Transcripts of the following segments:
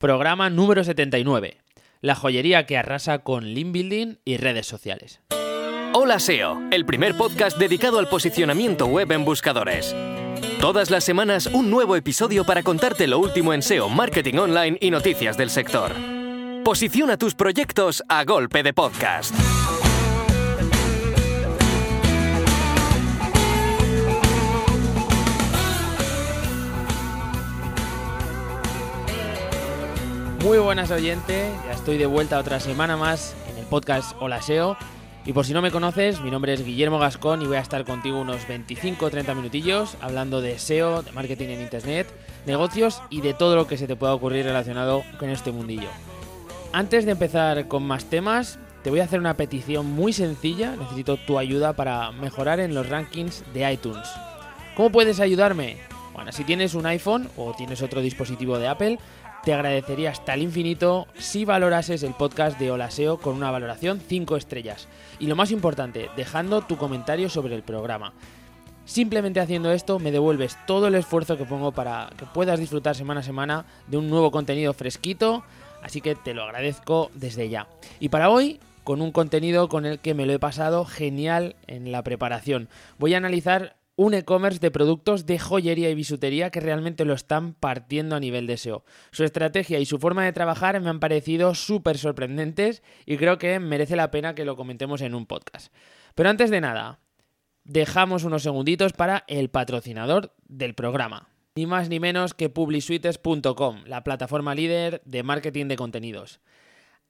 programa número 79, la joyería que arrasa con link building y redes sociales. Hola SEO, el primer podcast dedicado al posicionamiento web en buscadores. Todas las semanas un nuevo episodio para contarte lo último en SEO, marketing online y noticias del sector. Posiciona tus proyectos a golpe de podcast. Muy buenas oyentes, ya estoy de vuelta otra semana más en el podcast Hola SEO. Y por si no me conoces, mi nombre es Guillermo Gascón y voy a estar contigo unos 25 o 30 minutillos hablando de SEO, de marketing en Internet, negocios y de todo lo que se te pueda ocurrir relacionado con este mundillo. Antes de empezar con más temas, te voy a hacer una petición muy sencilla, necesito tu ayuda para mejorar en los rankings de iTunes. ¿Cómo puedes ayudarme? Bueno, si tienes un iPhone o tienes otro dispositivo de Apple, te agradecería hasta el infinito si valorases el podcast de Olaseo con una valoración 5 estrellas. Y lo más importante, dejando tu comentario sobre el programa. Simplemente haciendo esto me devuelves todo el esfuerzo que pongo para que puedas disfrutar semana a semana de un nuevo contenido fresquito, así que te lo agradezco desde ya. Y para hoy, con un contenido con el que me lo he pasado genial en la preparación. Voy a analizar un e-commerce de productos de joyería y bisutería que realmente lo están partiendo a nivel de SEO. Su estrategia y su forma de trabajar me han parecido súper sorprendentes y creo que merece la pena que lo comentemos en un podcast. Pero antes de nada, dejamos unos segunditos para el patrocinador del programa. Ni más ni menos que publisuites.com, la plataforma líder de marketing de contenidos.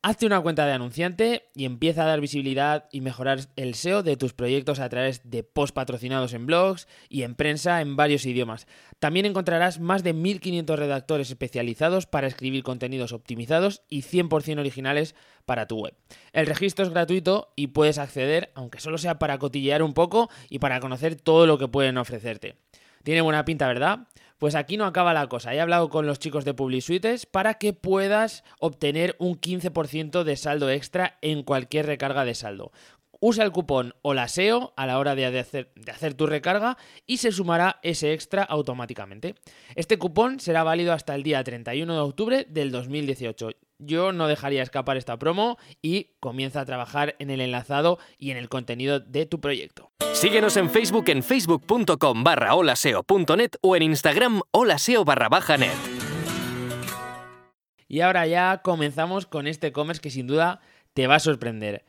Hazte una cuenta de anunciante y empieza a dar visibilidad y mejorar el SEO de tus proyectos a través de post patrocinados en blogs y en prensa en varios idiomas. También encontrarás más de 1500 redactores especializados para escribir contenidos optimizados y 100% originales para tu web. El registro es gratuito y puedes acceder, aunque solo sea para cotillear un poco y para conocer todo lo que pueden ofrecerte. Tiene buena pinta, ¿verdad? Pues aquí no acaba la cosa. He hablado con los chicos de PubliSuites para que puedas obtener un 15% de saldo extra en cualquier recarga de saldo. Usa el cupón OLASEO a la hora de hacer, de hacer, tu recarga y se sumará ese extra automáticamente. Este cupón será válido hasta el día 31 de octubre del 2018. Yo no dejaría escapar esta promo y comienza a trabajar en el enlazado y en el contenido de tu proyecto. Síguenos en Facebook en facebook.com barra holaseo.net o en Instagram holaseo barra baja net. Y ahora ya comenzamos con este e-commerce que sin duda te va a sorprender.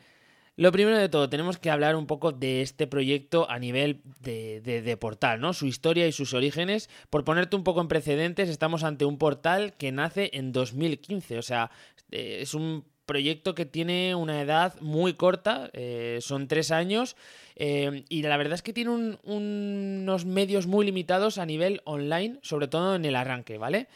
Lo primero de todo, tenemos que hablar un poco de este proyecto a nivel de, portal, ¿no? Su historia y sus orígenes. Por ponerte un poco en precedentes, estamos ante un portal que nace en 2015, o sea, eh, es un proyecto que tiene una edad muy corta, eh, son tres años, eh, y la verdad es que tiene un, unos medios muy limitados a nivel online, sobre todo en el arranque, ¿vale?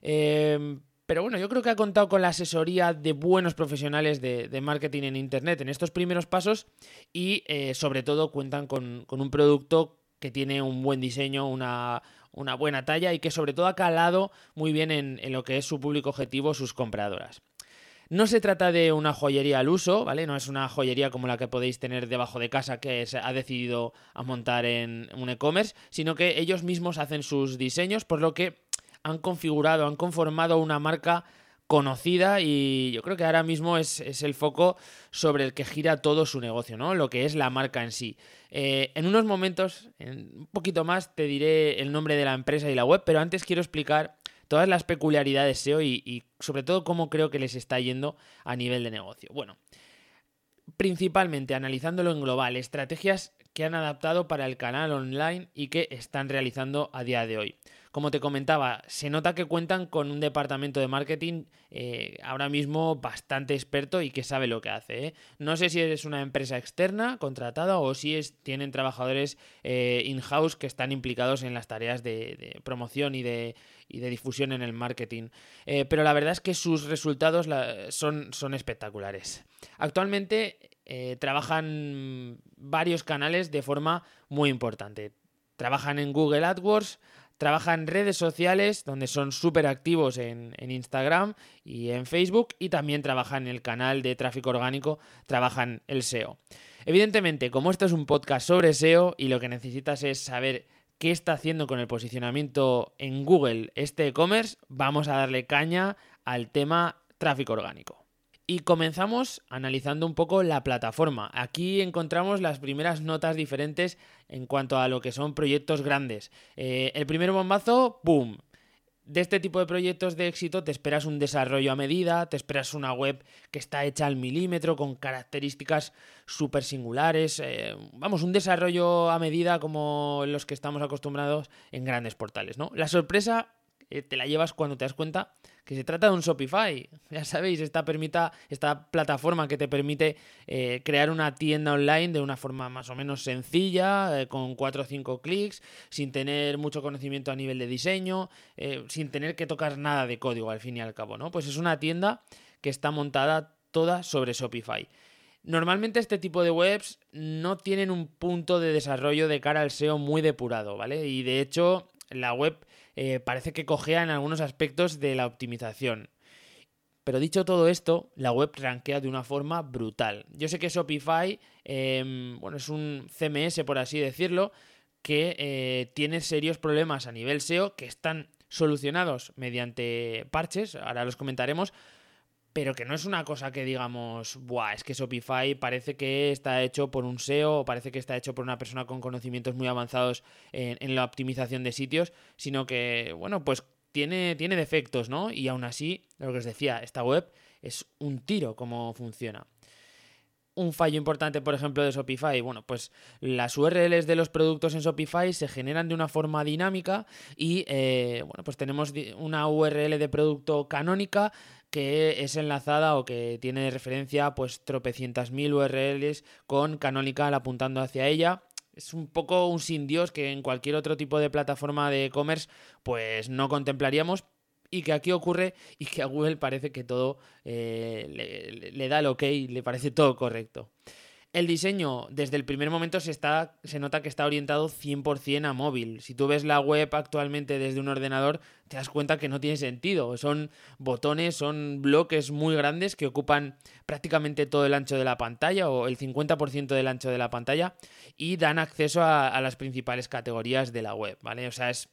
Eh, pero bueno, yo creo que ha contado con la asesoría de buenos profesionales de, marketing en Internet en estos primeros pasos y eh, sobre todo cuentan con, un producto que tiene un buen diseño, una, una, buena talla y que sobre todo ha calado muy bien en, en lo que es su público objetivo, sus compradoras. No se trata de una joyería al uso, ¿vale? No es una joyería como la que podéis tener debajo de casa que se ha decidido a montar en un e-commerce, sino que ellos mismos hacen sus diseños, por lo que han configurado, han conformado una marca conocida y yo creo que ahora mismo es, el foco sobre el que gira todo su negocio, ¿no? Lo que es la marca en sí. Eh, en unos momentos, en un poquito más, te diré el nombre de la empresa y la web, pero antes quiero explicar todas las peculiaridades SEO y, y, sobre todo cómo creo que les está yendo a nivel de negocio. Bueno, principalmente analizándolo en global, estrategias que han adaptado para el canal online y que están realizando a día de hoy. Como te comentaba, se nota que cuentan con un departamento de marketing eh, ahora mismo bastante experto y que sabe lo que hace. ¿eh? No sé si es una empresa externa contratada o si tienen trabajadores eh, in-house que están implicados en las tareas de, promoción y de, difusión en el marketing. Pero la verdad es que sus resultados son, espectaculares. Actualmente trabajan varios canales de forma muy importante. Trabajan en Google AdWords, trabajan en redes sociales, donde son súper activos en, en, Instagram y en Facebook, y también trabajan en el canal de tráfico orgánico, trabajan el SEO. Evidentemente, como esto es un podcast sobre SEO y lo que necesitas es saber qué está haciendo con el posicionamiento en Google este e-commerce, vamos a darle caña al tema tráfico orgánico. Y comenzamos analizando un poco la plataforma. Aquí encontramos las primeras notas diferentes en cuanto a lo que son proyectos grandes. Eh, el primer bombazo, ¡boom! De este tipo de proyectos de éxito te esperas un desarrollo a medida, te esperas una web que está hecha al milímetro, con características súper singulares, eh, vamos, un desarrollo a medida como los que estamos acostumbrados en grandes portales, ¿no? La sorpresa eh, te la llevas cuando te das cuenta que se trata de un Shopify. Ya sabéis, esta, permita, esta plataforma que te permite eh, crear una tienda online de una forma más o menos sencilla, eh, con 4 o 5 clics, sin tener mucho conocimiento a nivel de diseño, sin tener que tocar nada de código al fin y al cabo, ¿no? Pues es una tienda que está montada toda sobre Shopify. Normalmente este tipo de webs no tienen un punto de desarrollo de cara al SEO muy depurado, ¿vale? Y de hecho la web eh, parece que cogea en algunos aspectos de la optimización. Pero dicho todo esto, la web rankea de una forma brutal. Yo sé que Shopify, em, bueno, es un CMS por así decirlo, que eh, tiene serios problemas a nivel SEO que están solucionados mediante parches, ahora los comentaremos, pero que no es una cosa que digamos, Buah, es que Shopify parece que está hecho por un SEO o parece que está hecho por una persona con conocimientos muy avanzados en, la optimización de sitios, sino que, bueno, pues tiene, tiene defectos, ¿no? Y aún así, lo que os decía, esta web es un tiro como funciona un fallo importante, por ejemplo, de Shopify? Bueno, pues las URLs de los productos en Shopify se generan de una forma dinámica y, eh, bueno, pues tenemos una URL de producto canónica que es enlazada o que tiene referencia pues tropecientas mil URLs con Canonical apuntando hacia ella. Es un poco un sin Dios que en cualquier otro tipo de plataforma de e-commerce pues no contemplaríamos, y que aquí ocurre y que a Google parece que todo eh, le, da el ok, le parece todo correcto. El diseño, desde el primer momento se, está, se nota que está orientado 100% a móvil. Si tú ves la web actualmente desde un ordenador, te das cuenta que no tiene sentido. Son botones, son bloques muy grandes que ocupan prácticamente todo el ancho de la pantalla o el 50% del ancho de la pantalla y dan acceso a, a las principales categorías de la web, ¿vale? O sea, es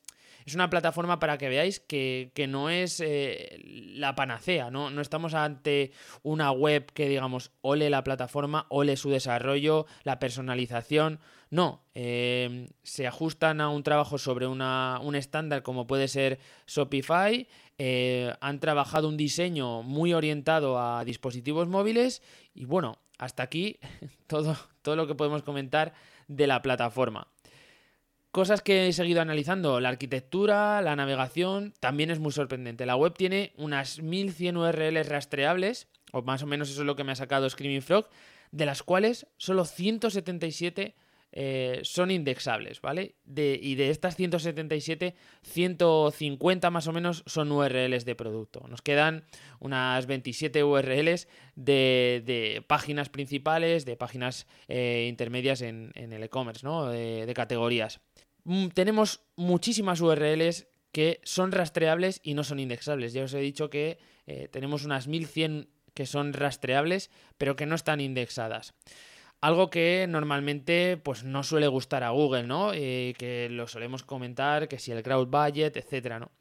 es una plataforma para que veáis que, no es eh, la panacea, ¿no? Estamos ante una web que digamos, ole la plataforma, ole su desarrollo, la personalización. No, eh, se ajustan a un trabajo sobre una, un estándar como puede ser Shopify, eh, han trabajado un diseño muy orientado a dispositivos móviles y bueno, hasta aquí todo, todo lo que podemos comentar de la plataforma. Cosas que he seguido analizando, la arquitectura, la navegación, también es muy sorprendente. La web tiene unas 1100 URLs rastreables, o más o menos eso es lo que me ha sacado Screaming Frog, de las cuales solo 177 eh, son indexables, ¿vale? y de estas 177, 150 más o menos son URLs de producto. Nos quedan unas 27 URLs de, páginas principales, de páginas eh, intermedias en, el e-commerce, ¿no? de categorías. Mm, tenemos muchísimas URLs que son rastreables y no son indexables. Ya os he dicho que eh, tenemos unas 1100 que son rastreables, pero que no están indexadas. Algo que normalmente pues, no suele gustar a Google, ¿no? Eh, que lo solemos comentar, que si el crowd budget, etcétera, ¿no?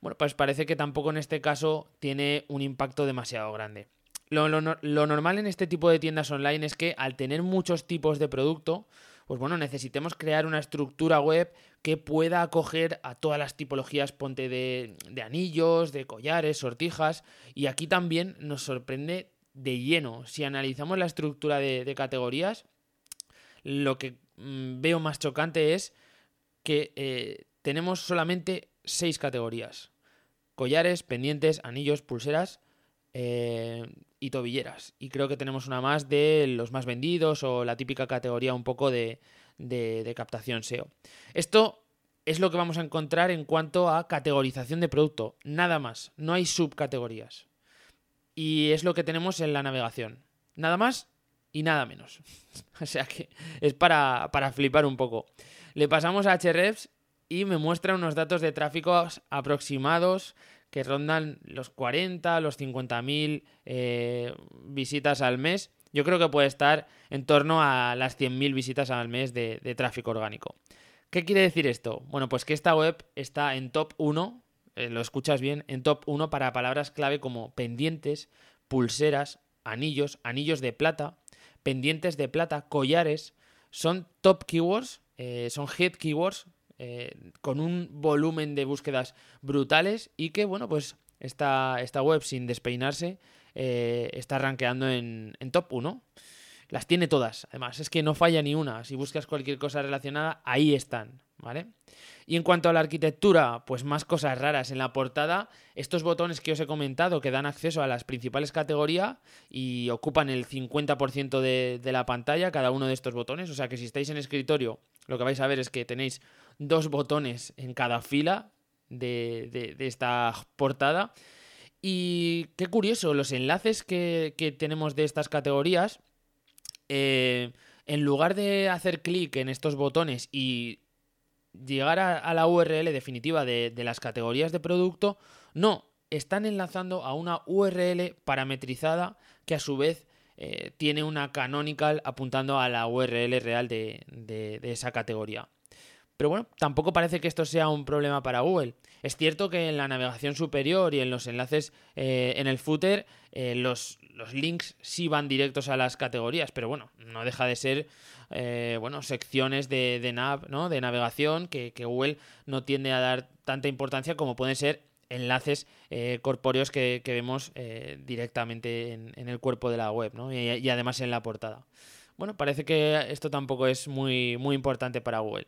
Bueno, pues parece que tampoco en este caso tiene un impacto demasiado grande. lo normal en este tipo de tiendas online es que al tener muchos tipos de producto, pues bueno, necesitemos crear una estructura web que pueda acoger a todas las tipologías, ponte de, anillos, de collares, sortijas, y aquí también nos sorprende de lleno. Si analizamos la estructura de, categorías, lo que mm, veo más chocante es que eh, tenemos solamente seis categorías. Collares, pendientes, anillos, pulseras eh, y tobilleras. Y creo que tenemos una más de los más vendidos o la típica categoría un poco de, de, captación SEO. Esto es lo que vamos a encontrar en cuanto a categorización de producto. Nada más. No hay subcategorías. Y es lo que tenemos en la navegación. Nada más y nada menos. o sea que es para, para flipar un poco. Le pasamos a Hrefs y me muestra unos datos de tráfico aproximados que rondan los 40, los 50 mil eh, visitas al mes. Yo creo que puede estar en torno a las 100.000 visitas al mes de, tráfico orgánico. ¿Qué quiere decir esto? Bueno, pues que esta web está en top 1 eh, lo escuchas bien, en top 1 para palabras clave como pendientes, pulseras, anillos, anillos de plata, pendientes de plata, collares. Son top keywords, eh, son hit keywords eh, con un volumen de búsquedas brutales y que, bueno, pues esta, esta web sin despeinarse está rankeando en, en top 1. Las tiene todas, además, es que no falla ni una. Si buscas cualquier cosa relacionada, ahí están, ¿vale? Y en cuanto a la arquitectura, pues más cosas raras. En la portada, estos botones que os he comentado que dan acceso a las principales categorías y ocupan el 50% de, de la pantalla, cada uno de estos botones. O sea que si estáis en escritorio, lo que vais a ver es que tenéis dos botones en cada fila de, esta portada. Y qué curioso, los enlaces que, que tenemos de estas categorías eh, en lugar de hacer clic en estos botones y llegar a, la URL definitiva de, las categorías de producto, no, están enlazando a una URL parametrizada que a su vez eh, tiene una canonical apuntando a la URL real de esa categoría. Pero bueno, tampoco parece que esto sea un problema para Google. Es cierto que en la navegación superior y en los enlaces eh, en el footer, eh, los, los, links sí van directos a las categorías, pero bueno, no deja de ser eh, bueno, secciones de, de, nav, ¿no? de navegación que, Google no tiende a dar tanta importancia como pueden ser enlaces corpóreos que, vemos directamente en, el cuerpo de la web ¿no? y, y además en la portada. Bueno, parece que esto tampoco es muy, muy importante para Google.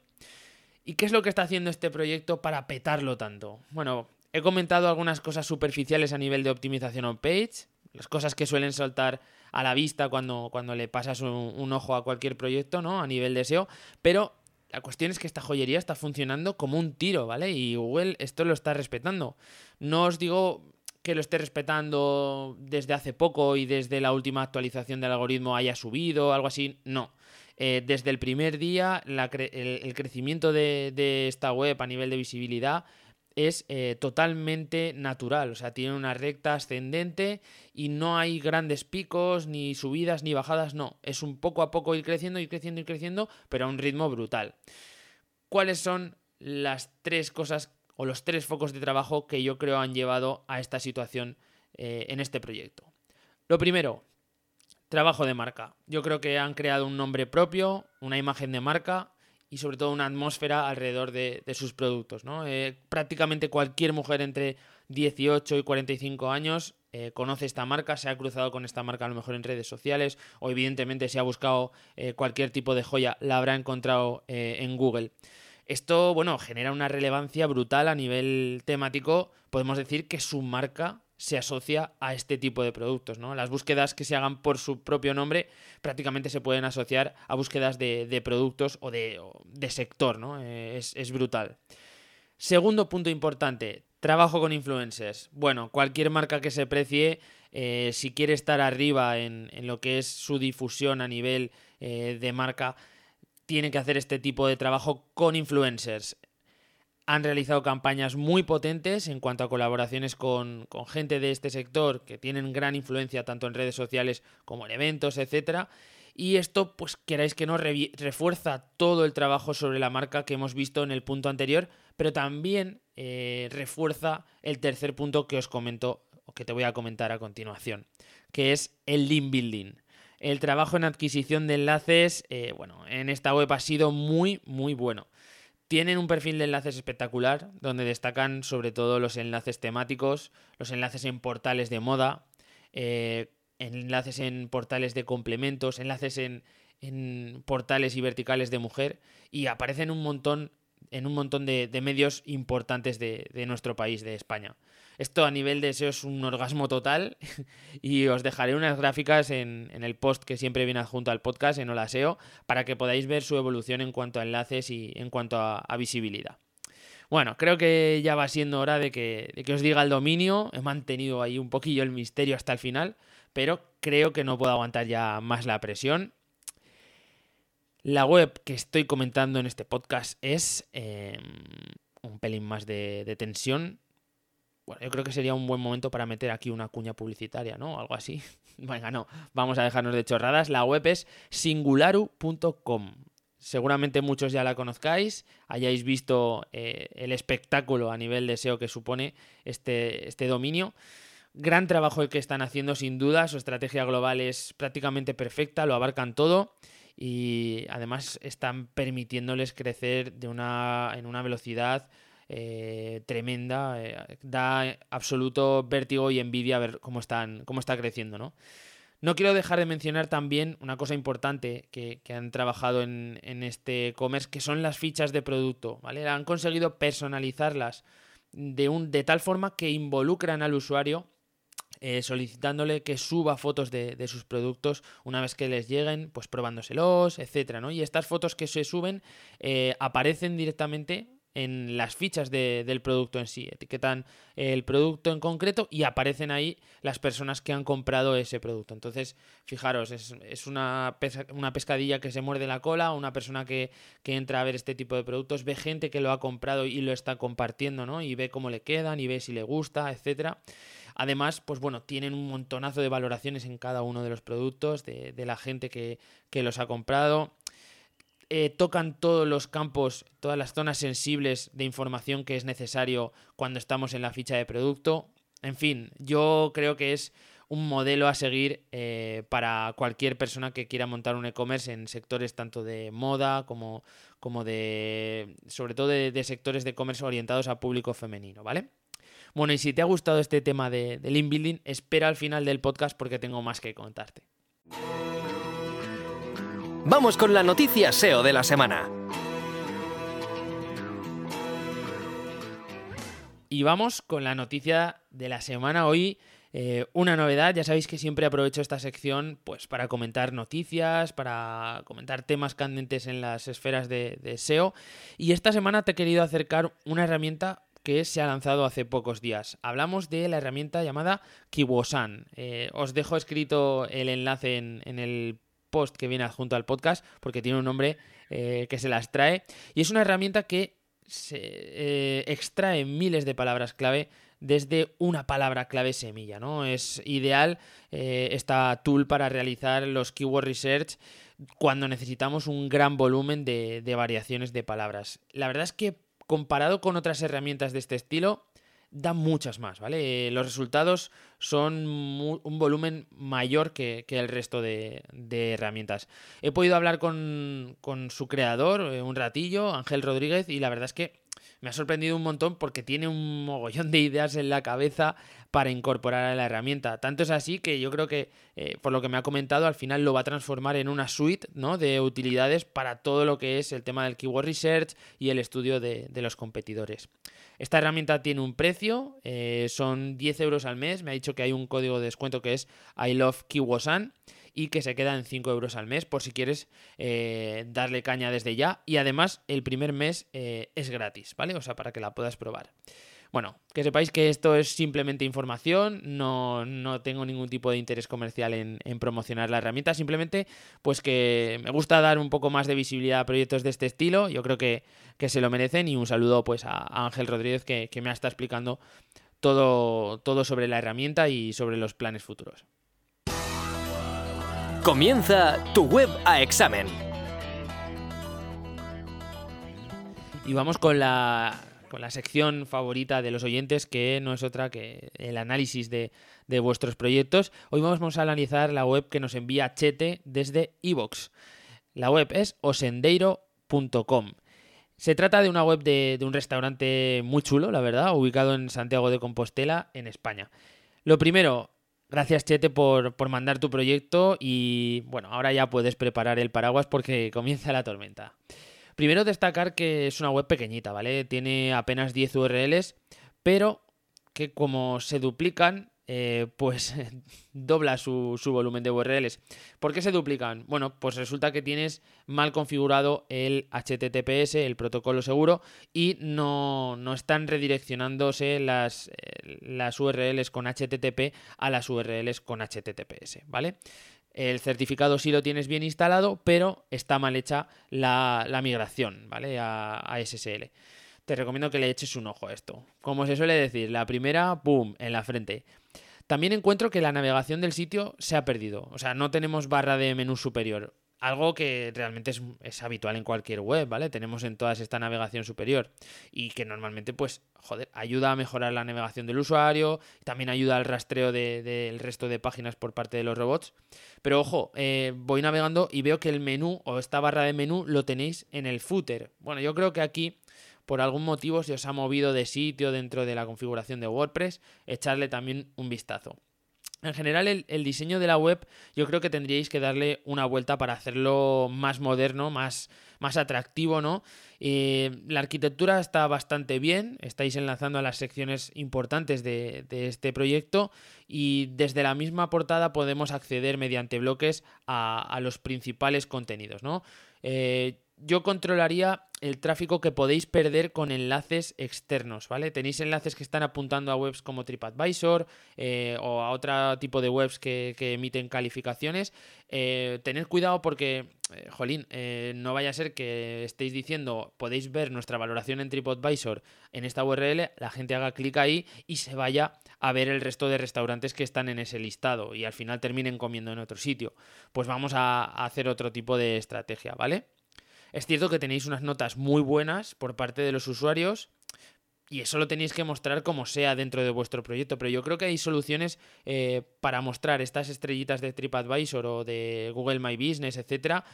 ¿Y qué es lo que está haciendo este proyecto para petarlo tanto? Bueno, he comentado algunas cosas superficiales a nivel de optimización on-page, las cosas que suelen saltar a la vista cuando, cuando le pasas un, ojo a cualquier proyecto, ¿no? A nivel de SEO, pero la cuestión es que esta joyería está funcionando como un tiro, ¿vale? Y Google esto lo está respetando. No os digo que lo esté respetando desde hace poco y desde la última actualización del algoritmo haya subido, algo así, no. Eh, desde el primer día el, crecimiento de, esta web a nivel de visibilidad es eh, totalmente natural, o sea, tiene una recta ascendente y no hay grandes picos, ni subidas, ni bajadas, no, es un poco a poco ir creciendo, ir creciendo, ir creciendo, pero a un ritmo brutal. ¿Cuáles son las tres cosas o los tres focos de trabajo que yo creo han llevado a esta situación eh, en este proyecto? Lo primero, Trabajo de marca. Yo creo que han creado un nombre propio, una imagen de marca y sobre todo una atmósfera alrededor de, sus productos. ¿no? Eh, prácticamente cualquier mujer entre 18 y 45 años eh, conoce esta marca, se ha cruzado con esta marca a lo mejor en redes sociales o evidentemente si ha buscado eh, cualquier tipo de joya la habrá encontrado en Google. Esto, bueno, genera una relevancia brutal a nivel temático. Podemos decir que su marca se asocia a este tipo de productos. ¿no? Las búsquedas que se hagan por su propio nombre prácticamente se pueden asociar a búsquedas de, productos o de, sector. ¿no? Eh, es, brutal. Segundo punto importante, trabajo con influencers. Bueno, cualquier marca que se precie, eh, si quiere estar arriba en, lo que es su difusión a nivel eh, de marca, tiene que hacer este tipo de trabajo con influencers han realizado campañas muy potentes en cuanto a colaboraciones con, gente de este sector que tienen gran influencia tanto en redes sociales como en eventos, etc. Y esto, pues queráis que no, refuerza todo el trabajo sobre la marca que hemos visto en el punto anterior, pero también eh, refuerza el tercer punto que os comento, o que te voy a comentar a continuación, que es el link building. El trabajo en adquisición de enlaces, eh, bueno, en esta web ha sido muy, muy bueno. Tienen un perfil de enlaces espectacular, donde destacan sobre todo los enlaces temáticos, los enlaces en portales de moda, eh, enlaces en portales de complementos, enlaces en, portales y verticales de mujer, y aparecen un montón, en un montón de, medios importantes de, de nuestro país, de España. Esto a nivel de SEO es un orgasmo total y os dejaré unas gráficas en, el post que siempre viene adjunto al podcast en Hola SEO para que podáis ver su evolución en cuanto a enlaces y en cuanto a, visibilidad. Bueno, creo que ya va siendo hora de que, de que, os diga el dominio. He mantenido ahí un poquillo el misterio hasta el final, pero creo que no puedo aguantar ya más la presión. La web que estoy comentando en este podcast es em, un pelín más de tensión. Bueno, yo creo que sería un buen momento para meter aquí una cuña publicitaria, ¿no? Algo así. Venga, no, vamos a dejarnos de chorradas. La web es singularu.com. seguramente muchos ya la conozcáis, hayáis visto eh, el espectáculo a nivel de SEO que supone este, este dominio. Gran trabajo el que están haciendo sin duda, su estrategia global es prácticamente perfecta, lo abarcan todo y además están permitiéndoles crecer de una, en una velocidad eh, tremenda, eh, da absoluto vértigo y envidia ver cómo, están, cómo está creciendo, ¿no? No quiero dejar de mencionar también una cosa importante que, han trabajado en, este e-commerce, que son las fichas de producto, ¿vale? Han conseguido personalizarlas de, un, de tal forma que involucran al usuario eh, solicitándole que suba fotos de, sus productos una vez que les lleguen, pues probándoselos, etcétera, ¿no? Y estas fotos que se suben aparecen directamente en las fichas del producto en sí. Etiquetan el producto en concreto y aparecen ahí las personas que han comprado ese producto. Entonces, fijaros, es, una, una, pescadilla que se muerde la cola, una persona que, que, entra a ver este tipo de productos, ve gente que lo ha comprado y lo está compartiendo, ¿no? Y ve cómo le quedan y ve si le gusta, etcétera. Además, pues bueno, tienen un montonazo de valoraciones en cada uno de los productos, de, la gente que, los ha comprado. Eh, tocan todos los campos, todas las zonas sensibles de información que es necesario cuando estamos en la ficha de producto. En fin, yo creo que es un modelo a seguir eh, para cualquier persona que quiera montar un e-commerce en sectores tanto de moda como, como de, sobre todo de, de sectores de e-commerce orientados a público femenino, ¿vale? Bueno, y si te ha gustado este tema de, de espera al final del podcast porque tengo más que contarte. Vamos con la noticia SEO de la semana. Y vamos con la noticia de la semana hoy. Eh, una novedad, ya sabéis que siempre aprovecho esta sección pues, para comentar noticias, para comentar temas candentes en las esferas de, SEO. Y esta semana te he querido acercar una herramienta que se ha lanzado hace pocos días. Hablamos de la herramienta llamada Kiwosan. Eh, os dejo escrito el enlace en, el post que viene adjunto al podcast porque tiene un nombre eh, que se las trae y es una herramienta que se eh, extrae miles de palabras clave desde una palabra clave semilla, ¿no? Es ideal esta tool para realizar los keyword research cuando necesitamos un gran volumen de, de variaciones de palabras. La verdad es que comparado con otras herramientas de este estilo, da muchas más, ¿vale? Los resultados son un volumen mayor que, el resto de, herramientas. He podido hablar con, con su creador eh, un ratillo, Ángel Rodríguez, y la verdad es que me ha sorprendido un montón porque tiene un mogollón de ideas en la cabeza para incorporar a la herramienta. Tanto es así que yo creo que, eh, por lo que me ha comentado, al final lo va a transformar en una suite ¿no? de utilidades para todo lo que es el tema del keyword research y el estudio de, los competidores. Esta herramienta tiene un precio, eh, son 10 euros al mes. Me ha dicho que hay un código de descuento que es I love Kiwosan y que se queda en 5 euros al mes por si quieres eh, darle caña desde ya. Y además el primer mes eh, es gratis, ¿vale? O sea, para que la puedas probar. Bueno, que sepáis que esto es simplemente información, no, tengo ningún tipo de interés comercial en, promocionar la herramienta, simplemente pues que me gusta dar un poco más de visibilidad a proyectos de este estilo, yo creo que, se lo merecen y un saludo pues a, Ángel Rodríguez que, que me ha estado explicando todo, todo sobre la herramienta y sobre los planes futuros. Comienza tu web a examen. Y vamos con la, con la sección favorita de los oyentes, que no es otra que el análisis de, vuestros proyectos. Hoy vamos a analizar la web que nos envía Chete desde iVox. La web es osendeiro.com. Se trata de una web de, de, un restaurante muy chulo, la verdad, ubicado en Santiago de Compostela, en España. Lo primero, Gracias, Chete, por, mandar tu proyecto y bueno, ahora ya puedes preparar el paraguas porque comienza la tormenta. Primero destacar que es una web pequeñita, ¿vale? Tiene apenas 10 URLs, pero que como se duplican eh, pues dobla su, volumen de URLs. ¿Por qué se duplican? Bueno, pues resulta que tienes mal configurado el HTTPS, el protocolo seguro, y no, están redireccionándose las, eh, las URLs con HTTP a las URLs con HTTPS, ¿vale? El certificado sí lo tienes bien instalado, pero está mal hecha la, migración, ¿vale? A, a SSL te recomiendo que le eches un ojo a esto. Como se suele decir, la primera, ¡pum!, en la frente. También encuentro que la navegación del sitio se ha perdido, o sea, no tenemos barra de menú superior. algo que realmente es, habitual en cualquier web, ¿vale? Tenemos en todas esta navegación superior y que normalmente, pues, joder, ayuda a mejorar la navegación del usuario, también ayuda al rastreo del resto de páginas por parte de los robots. Pero ojo, eh, voy navegando y veo que el menú o esta barra de menú lo tenéis en el footer. Bueno, yo creo que aquí por algún motivo se os ha movido de sitio dentro de la configuración de WordPress, echarle también un vistazo. En general, el, diseño de la web yo creo que tendríais que darle una vuelta para hacerlo más moderno, más, más atractivo, ¿no? Eh, la arquitectura está bastante bien, estáis enlazando a las secciones importantes de, este proyecto y desde la misma portada podemos acceder mediante bloques a, los principales contenidos, ¿no? Eh, yo controlaría el tráfico que podéis perder con enlaces externos, ¿vale? Tenéis enlaces que están apuntando a webs como TripAdvisor eh, o a otro tipo de webs que, emiten calificaciones. Eh, tened cuidado porque, eh, jolín, no vaya a ser que estéis diciendo podéis ver nuestra valoración en TripAdvisor en esta URL, la gente haga clic ahí y se vaya a ver el resto de restaurantes que están en ese listado y al final terminen comiendo en otro sitio. Pues vamos a hacer otro tipo de estrategia, ¿vale? Es cierto que tenéis unas notas muy buenas por parte de los usuarios y eso lo tenéis que mostrar como sea dentro de vuestro proyecto, pero yo creo que hay soluciones eh, para mostrar estas estrellitas de TripAdvisor o de Google My Business, etcétera,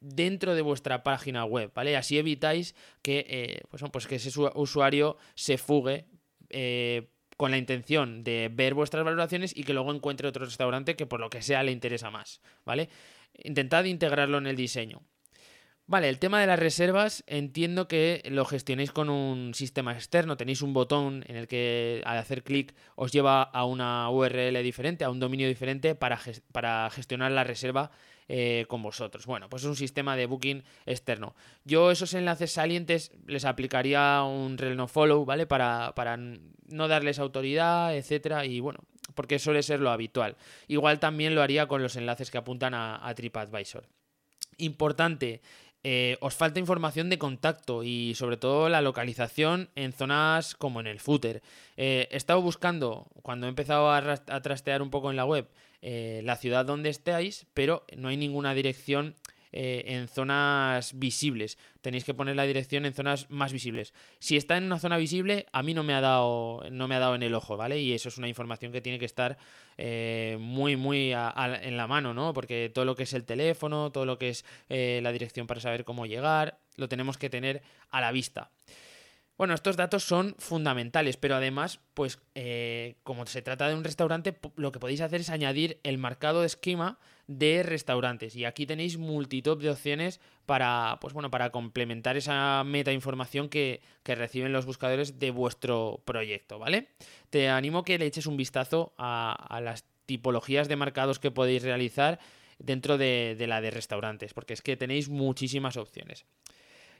dentro de vuestra página web, ¿vale? Así evitáis que, eh, pues, pues, que ese usuario se fugue eh, con la intención de ver vuestras valoraciones y que luego encuentre otro restaurante que por lo que sea le interesa más, ¿vale? Intentad integrarlo en el diseño. Vale, el tema de las reservas entiendo que lo gestionéis con un sistema externo. Tenéis un botón en el que al hacer clic os lleva a una URL diferente, a un dominio diferente para, para gestionar la reserva eh, con vosotros. Bueno, pues es un sistema de booking externo. Yo esos enlaces salientes les aplicaría un rel follow, ¿vale? Para, para no darles autoridad, etcétera. Y bueno, porque suele ser lo habitual. Igual también lo haría con los enlaces que apuntan a TripAdvisor. Importante, eh, os falta información de contacto y sobre todo la localización en zonas como en el footer. Eh, he estado buscando, cuando he empezado a, trastear un poco en la web, eh, la ciudad donde estéis, pero no hay ninguna dirección eh, en zonas visibles. Tenéis que poner la dirección en zonas más visibles. Si está en una zona visible, a mí no me ha dado, no me ha dado en el ojo, ¿vale? Y eso es una información que tiene que estar eh, muy, muy en la mano, ¿no? Porque todo lo que es el teléfono, todo lo que es eh, la dirección para saber cómo llegar, lo tenemos que tener a la vista. Bueno, estos datos son fundamentales, pero además, pues como se trata de un restaurante, lo que podéis hacer es añadir el marcado de esquema de restaurantes. Y aquí tenéis multitud de opciones para, pues bueno, para complementar esa meta información que, reciben los buscadores de vuestro proyecto, ¿vale? Te animo que le eches un vistazo a, las tipologías de marcados que podéis realizar dentro de, de la de restaurantes, porque es que tenéis muchísimas opciones.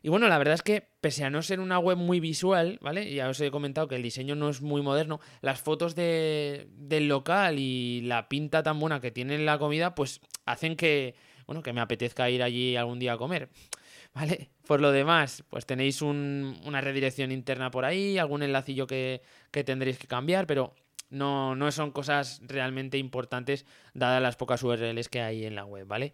Y bueno, la verdad es que pese a no ser una web muy visual, ¿vale? Ya os he comentado que el diseño no es muy moderno, las fotos de, del local y la pinta tan buena que tiene la comida, pues hacen que, bueno, que me apetezca ir allí algún día a comer. ¿Vale? Por lo demás, pues tenéis una redirección interna por ahí, algún enlacillo que, que tendréis que cambiar, pero no, no son cosas realmente importantes dadas las pocas URLs que hay en la web, ¿vale?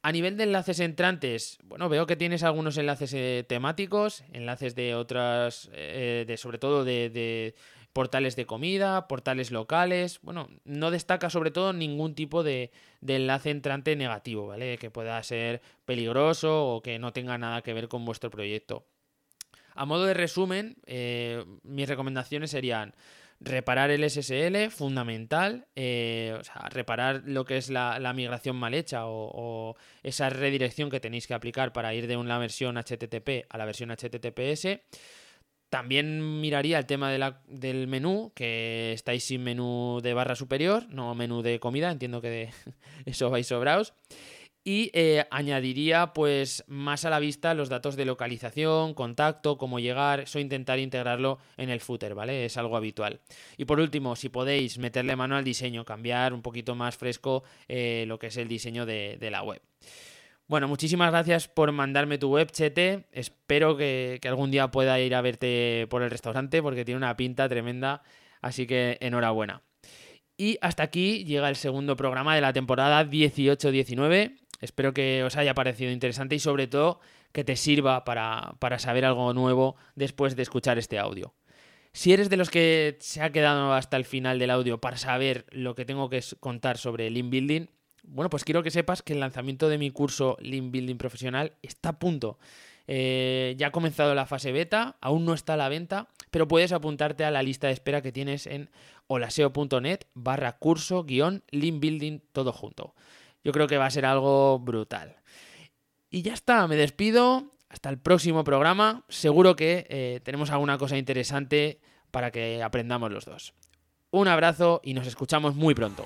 A nivel de enlaces entrantes, bueno, veo que tienes algunos enlaces eh, temáticos, enlaces de otras, eh, de sobre todo de, portales de comida, portales locales. Bueno, no destaca sobre todo ningún tipo de, enlace entrante negativo, ¿vale? Que pueda ser peligroso o que no tenga nada que ver con vuestro proyecto. A modo de resumen, eh, mis recomendaciones serían reparar el SSL, fundamental, eh, o sea, reparar lo que es la, migración mal hecha o, esa redirección que tenéis que aplicar para ir de una versión HTTP a la versión HTTPS. También miraría el tema del menú, que estáis sin menú de barra superior, no menú de comida, entiendo que de eso vais sobraos. Y eh, añadiría pues más a la vista los datos de localización, contacto, cómo llegar, eso intentar integrarlo en el footer, ¿vale? Es algo habitual. Y por último, si podéis meterle mano al diseño, cambiar un poquito más fresco eh, lo que es el diseño de, la web. Bueno, muchísimas gracias por mandarme tu web, Chete. Espero que, que algún día pueda ir a verte por el restaurante porque tiene una pinta tremenda. Así que enhorabuena. Y hasta aquí llega el segundo programa de la temporada 18-19. Espero que os haya parecido interesante y sobre todo que te sirva para, para saber algo nuevo después de escuchar este audio. Si eres de los que se ha quedado hasta el final del audio para saber lo que tengo que contar sobre Lean Building, bueno, pues quiero que sepas que el lanzamiento de mi curso Lean Building Profesional está a punto. Eh, ya ha comenzado la fase beta, aún no está a la venta, pero puedes apuntarte a la lista de espera que tienes en holaseo.net barra curso guion Lean Building todo junto. Yo creo que va a ser algo brutal. Y ya está, me despido. Hasta el próximo programa. Seguro que eh, tenemos alguna cosa interesante para que aprendamos los dos. Un abrazo y nos escuchamos muy pronto.